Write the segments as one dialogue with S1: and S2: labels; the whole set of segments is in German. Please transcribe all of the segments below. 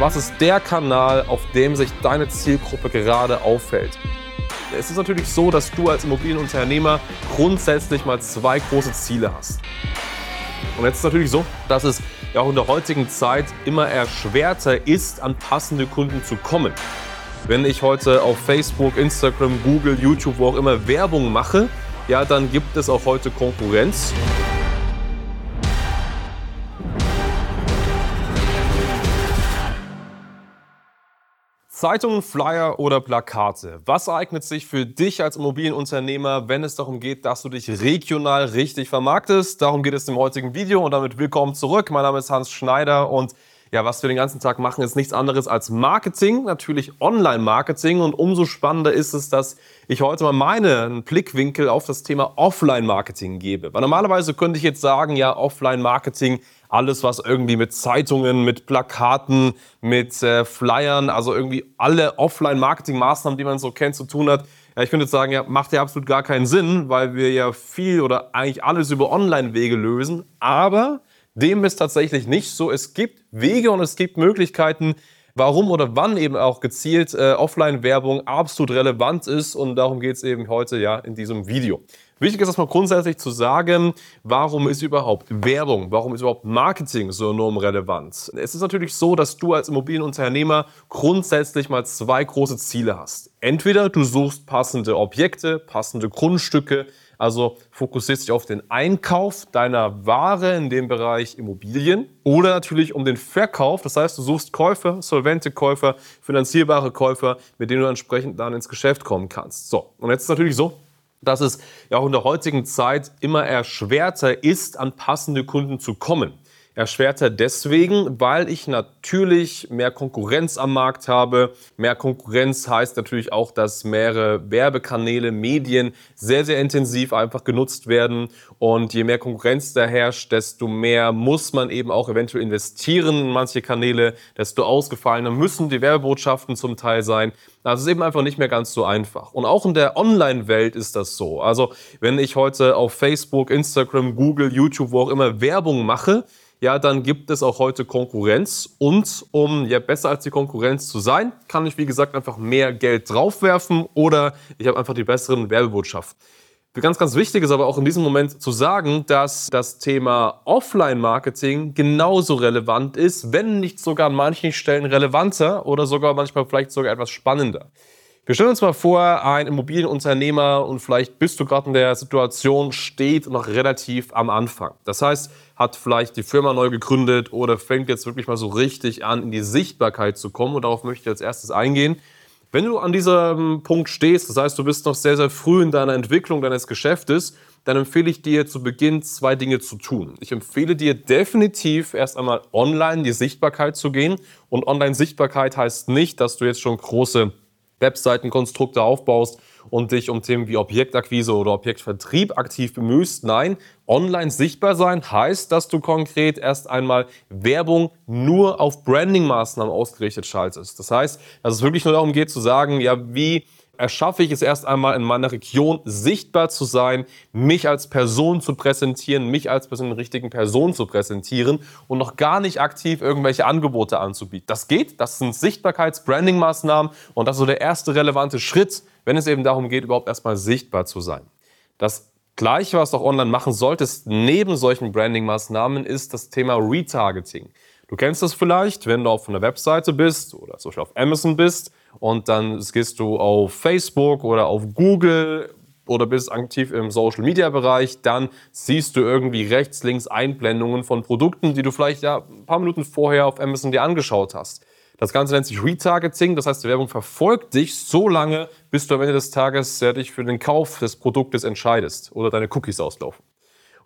S1: Was ist der Kanal, auf dem sich deine Zielgruppe gerade auffällt? Es ist natürlich so, dass du als Immobilienunternehmer grundsätzlich mal zwei große Ziele hast. Und jetzt ist es natürlich so, dass es ja auch in der heutigen Zeit immer erschwerter ist, an passende Kunden zu kommen. Wenn ich heute auf Facebook, Instagram, Google, YouTube, wo auch immer Werbung mache, ja, dann gibt es auch heute Konkurrenz. Zeitungen, Flyer oder Plakate. Was eignet sich für dich als Immobilienunternehmer, wenn es darum geht, dass du dich regional richtig vermarktest? Darum geht es im heutigen Video und damit willkommen zurück. Mein Name ist Hans Schneider und ja, was wir den ganzen Tag machen, ist nichts anderes als Marketing, natürlich Online-Marketing. Und umso spannender ist es, dass ich heute mal meinen Blickwinkel auf das Thema Offline-Marketing gebe. Weil normalerweise könnte ich jetzt sagen, ja, Offline-Marketing alles, was irgendwie mit Zeitungen, mit Plakaten, mit äh, Flyern, also irgendwie alle Offline-Marketing-Maßnahmen, die man so kennt, zu tun hat. Ja, ich könnte sagen, ja, macht ja absolut gar keinen Sinn, weil wir ja viel oder eigentlich alles über Online-Wege lösen. Aber dem ist tatsächlich nicht so. Es gibt Wege und es gibt Möglichkeiten, warum oder wann eben auch gezielt äh, Offline-Werbung absolut relevant ist. Und darum geht es eben heute ja in diesem Video. Wichtig ist erstmal grundsätzlich zu sagen, warum ist überhaupt Werbung, warum ist überhaupt Marketing so enorm relevant? Es ist natürlich so, dass du als Immobilienunternehmer grundsätzlich mal zwei große Ziele hast. Entweder du suchst passende Objekte, passende Grundstücke, also fokussierst dich auf den Einkauf deiner Ware in dem Bereich Immobilien oder natürlich um den Verkauf. Das heißt, du suchst Käufer, solvente Käufer, finanzierbare Käufer, mit denen du entsprechend dann ins Geschäft kommen kannst. So, und jetzt ist es natürlich so, dass es ja auch in der heutigen Zeit immer erschwerter ist, an passende Kunden zu kommen. Erschwerter deswegen, weil ich natürlich mehr Konkurrenz am Markt habe. Mehr Konkurrenz heißt natürlich auch, dass mehrere Werbekanäle, Medien sehr, sehr intensiv einfach genutzt werden. Und je mehr Konkurrenz da herrscht, desto mehr muss man eben auch eventuell investieren in manche Kanäle, desto ausgefallener müssen die Werbebotschaften zum Teil sein. Das ist eben einfach nicht mehr ganz so einfach. Und auch in der Online-Welt ist das so. Also wenn ich heute auf Facebook, Instagram, Google, YouTube, wo auch immer Werbung mache, ja, dann gibt es auch heute Konkurrenz. Und um ja besser als die Konkurrenz zu sein, kann ich, wie gesagt, einfach mehr Geld draufwerfen oder ich habe einfach die besseren Werbebotschaften. Ganz, ganz wichtig ist aber auch in diesem Moment zu sagen, dass das Thema Offline-Marketing genauso relevant ist, wenn nicht sogar an manchen Stellen relevanter oder sogar manchmal vielleicht sogar etwas spannender. Wir stellen uns mal vor, ein Immobilienunternehmer und vielleicht bist du gerade in der Situation, steht noch relativ am Anfang. Das heißt, hat vielleicht die Firma neu gegründet oder fängt jetzt wirklich mal so richtig an, in die Sichtbarkeit zu kommen. Und darauf möchte ich als erstes eingehen. Wenn du an diesem Punkt stehst, das heißt, du bist noch sehr, sehr früh in deiner Entwicklung deines Geschäftes, dann empfehle ich dir zu Beginn zwei Dinge zu tun. Ich empfehle dir definitiv erst einmal online die Sichtbarkeit zu gehen. Und Online-Sichtbarkeit heißt nicht, dass du jetzt schon große Webseitenkonstrukte aufbaust und dich um Themen wie Objektakquise oder Objektvertrieb aktiv bemühst. Nein, online sichtbar sein heißt, dass du konkret erst einmal Werbung nur auf Branding-Maßnahmen ausgerichtet schaltest. Das heißt, dass es wirklich nur darum geht zu sagen, ja, wie erschaffe ich es erst einmal in meiner Region sichtbar zu sein, mich als Person zu präsentieren, mich als Person richtigen Person zu präsentieren und noch gar nicht aktiv irgendwelche Angebote anzubieten. Das geht, das sind Sichtbarkeits-Branding-Maßnahmen und das ist so der erste relevante Schritt, wenn es eben darum geht, überhaupt erstmal sichtbar zu sein. Das Gleiche, was du auch online machen solltest, neben solchen Branding-Maßnahmen, ist das Thema Retargeting. Du kennst das vielleicht, wenn du auf einer Webseite bist oder zum Beispiel auf Amazon bist und dann gehst du auf Facebook oder auf Google oder bist aktiv im Social Media Bereich, dann siehst du irgendwie rechts, links Einblendungen von Produkten, die du vielleicht ja ein paar Minuten vorher auf Amazon dir angeschaut hast. Das Ganze nennt sich Retargeting, das heißt, die Werbung verfolgt dich so lange, bis du am Ende des Tages dich für den Kauf des Produktes entscheidest oder deine Cookies auslaufen.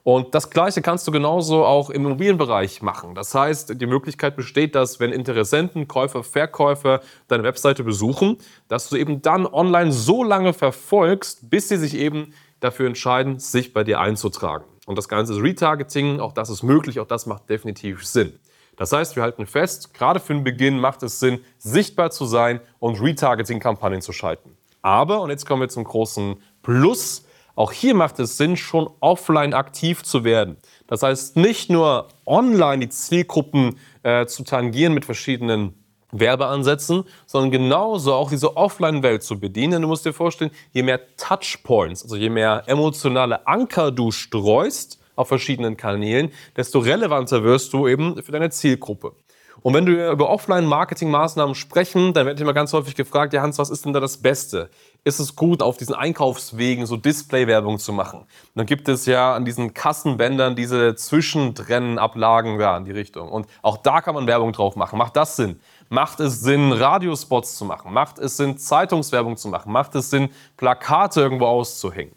S1: Und das Gleiche kannst du genauso auch im Immobilienbereich machen. Das heißt, die Möglichkeit besteht, dass wenn Interessenten, Käufer, Verkäufer deine Webseite besuchen, dass du eben dann online so lange verfolgst, bis sie sich eben dafür entscheiden, sich bei dir einzutragen. Und das Ganze ist Retargeting, auch das ist möglich, auch das macht definitiv Sinn. Das heißt, wir halten fest, gerade für den Beginn macht es Sinn, sichtbar zu sein und Retargeting-Kampagnen zu schalten. Aber, und jetzt kommen wir zum großen Plus, auch hier macht es Sinn, schon offline aktiv zu werden. Das heißt, nicht nur online die Zielgruppen äh, zu tangieren mit verschiedenen Werbeansätzen, sondern genauso auch diese Offline-Welt zu bedienen. Du musst dir vorstellen, je mehr Touchpoints, also je mehr emotionale Anker du streust auf verschiedenen Kanälen, desto relevanter wirst du eben für deine Zielgruppe. Und wenn wir über Offline-Marketing-Maßnahmen sprechen, dann wird immer ganz häufig gefragt, ja Hans, was ist denn da das Beste? Ist es gut, auf diesen Einkaufswegen so Display-Werbung zu machen? Und dann gibt es ja an diesen Kassenbändern diese Zwischentrennenablagen ja, in die Richtung. Und auch da kann man Werbung drauf machen. Macht das Sinn? Macht es Sinn, Radiospots zu machen? Macht es Sinn, Zeitungswerbung zu machen? Macht es Sinn, Plakate irgendwo auszuhängen?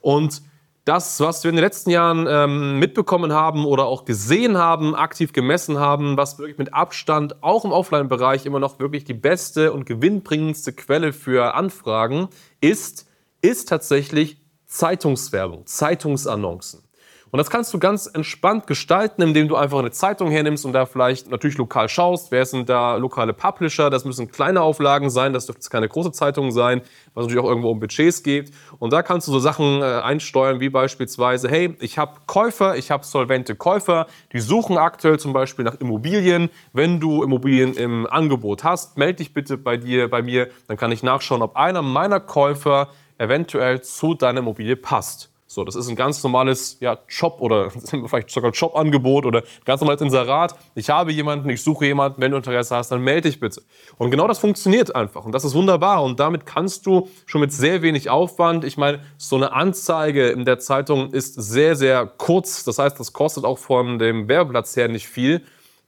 S1: Und das, was wir in den letzten Jahren ähm, mitbekommen haben oder auch gesehen haben, aktiv gemessen haben, was wirklich mit Abstand auch im Offline-Bereich immer noch wirklich die beste und gewinnbringendste Quelle für Anfragen ist, ist tatsächlich Zeitungswerbung, Zeitungsannoncen. Und das kannst du ganz entspannt gestalten, indem du einfach eine Zeitung hernimmst und da vielleicht natürlich lokal schaust, wer sind da lokale Publisher, das müssen kleine Auflagen sein, das dürfen keine große Zeitungen sein, was natürlich auch irgendwo um Budgets geht. Und da kannst du so Sachen äh, einsteuern, wie beispielsweise, hey, ich habe Käufer, ich habe solvente Käufer, die suchen aktuell zum Beispiel nach Immobilien. Wenn du Immobilien im Angebot hast, melde dich bitte bei dir, bei mir, dann kann ich nachschauen, ob einer meiner Käufer eventuell zu deiner Immobilie passt. So, das ist ein ganz normales ja, Job oder vielleicht sogar Jobangebot oder ganz normales Inserat. Ich habe jemanden, ich suche jemanden, wenn du Interesse hast, dann melde dich bitte. Und genau das funktioniert einfach und das ist wunderbar und damit kannst du schon mit sehr wenig Aufwand, ich meine, so eine Anzeige in der Zeitung ist sehr, sehr kurz, das heißt, das kostet auch von dem Werbeplatz her nicht viel,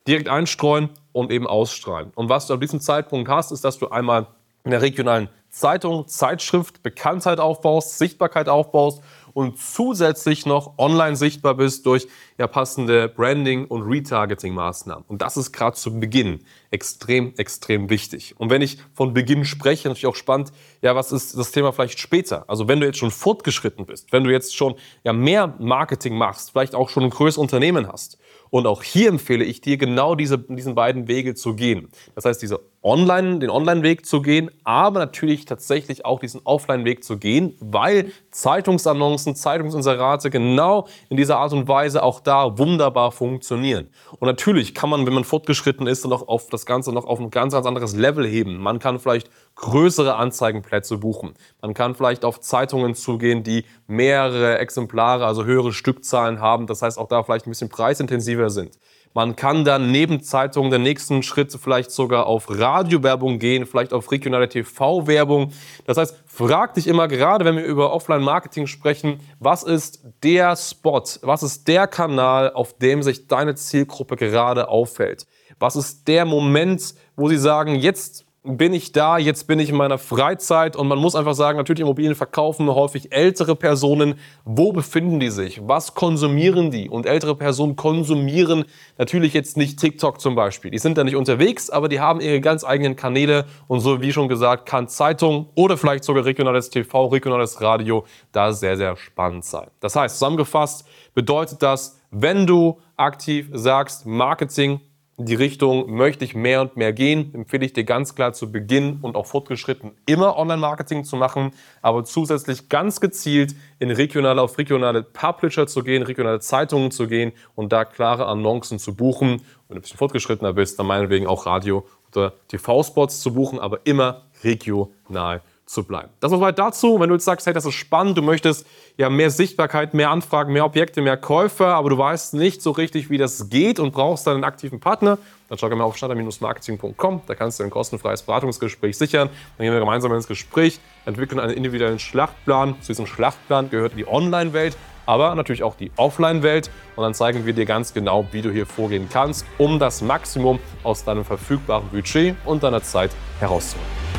S1: direkt einstreuen und eben ausstrahlen. Und was du ab diesem Zeitpunkt hast, ist, dass du einmal in der regionalen Zeitung, Zeitschrift Bekanntheit aufbaust, Sichtbarkeit aufbaust und zusätzlich noch online sichtbar bist durch ja, passende Branding- und Retargeting-Maßnahmen. Und das ist gerade zu Beginn extrem, extrem wichtig. Und wenn ich von Beginn spreche, natürlich auch spannend, ja, was ist das Thema vielleicht später? Also wenn du jetzt schon fortgeschritten bist, wenn du jetzt schon ja, mehr Marketing machst, vielleicht auch schon ein größeres Unternehmen hast. Und auch hier empfehle ich dir, genau diese, diesen beiden Wege zu gehen. Das heißt, diese Online, den Online-Weg zu gehen, aber natürlich tatsächlich auch diesen Offline-Weg zu gehen, weil Zeitungsannoncen, Zeitungsinserate genau in dieser Art und Weise auch da wunderbar funktionieren. Und natürlich kann man, wenn man fortgeschritten ist, auch auf das Ganze noch auf ein ganz, ganz anderes Level heben. Man kann vielleicht größere Anzeigenplätze buchen. Man kann vielleicht auf Zeitungen zugehen, die mehrere Exemplare, also höhere Stückzahlen haben. Das heißt auch da vielleicht ein bisschen preisintensiver sind. Man kann dann neben Zeitungen den nächsten Schritt vielleicht sogar auf Radiowerbung gehen, vielleicht auf regionale TV-Werbung. Das heißt, frag dich immer, gerade wenn wir über Offline-Marketing sprechen, was ist der Spot, was ist der Kanal, auf dem sich deine Zielgruppe gerade auffällt? Was ist der Moment, wo sie sagen, jetzt bin ich da, jetzt bin ich in meiner Freizeit und man muss einfach sagen, natürlich Immobilien verkaufen häufig ältere Personen. Wo befinden die sich? Was konsumieren die? Und ältere Personen konsumieren natürlich jetzt nicht TikTok zum Beispiel. Die sind da nicht unterwegs, aber die haben ihre ganz eigenen Kanäle und so wie schon gesagt, kann Zeitung oder vielleicht sogar regionales TV, regionales Radio da sehr, sehr spannend sein. Das heißt, zusammengefasst bedeutet das, wenn du aktiv sagst, Marketing die Richtung möchte ich mehr und mehr gehen, empfehle ich dir ganz klar zu Beginn und auch fortgeschritten immer Online-Marketing zu machen, aber zusätzlich ganz gezielt in regionale, auf regionale Publisher zu gehen, regionale Zeitungen zu gehen und da klare Annoncen zu buchen. Wenn du ein bisschen fortgeschrittener bist, dann meinetwegen auch Radio- oder TV-Spots zu buchen, aber immer regional zu bleiben. Das war weit dazu. Wenn du jetzt sagst, hey, das ist spannend, du möchtest ja mehr Sichtbarkeit, mehr Anfragen, mehr Objekte, mehr Käufer, aber du weißt nicht so richtig, wie das geht und brauchst dann einen aktiven Partner, dann schau gerne mal auf starter-marketing.com. Da kannst du ein kostenfreies Beratungsgespräch sichern. Dann gehen wir gemeinsam ins Gespräch, entwickeln einen individuellen Schlachtplan. Zu diesem Schlachtplan gehört die Online-Welt, aber natürlich auch die Offline-Welt. Und dann zeigen wir dir ganz genau, wie du hier vorgehen kannst, um das Maximum aus deinem verfügbaren Budget und deiner Zeit herauszuholen.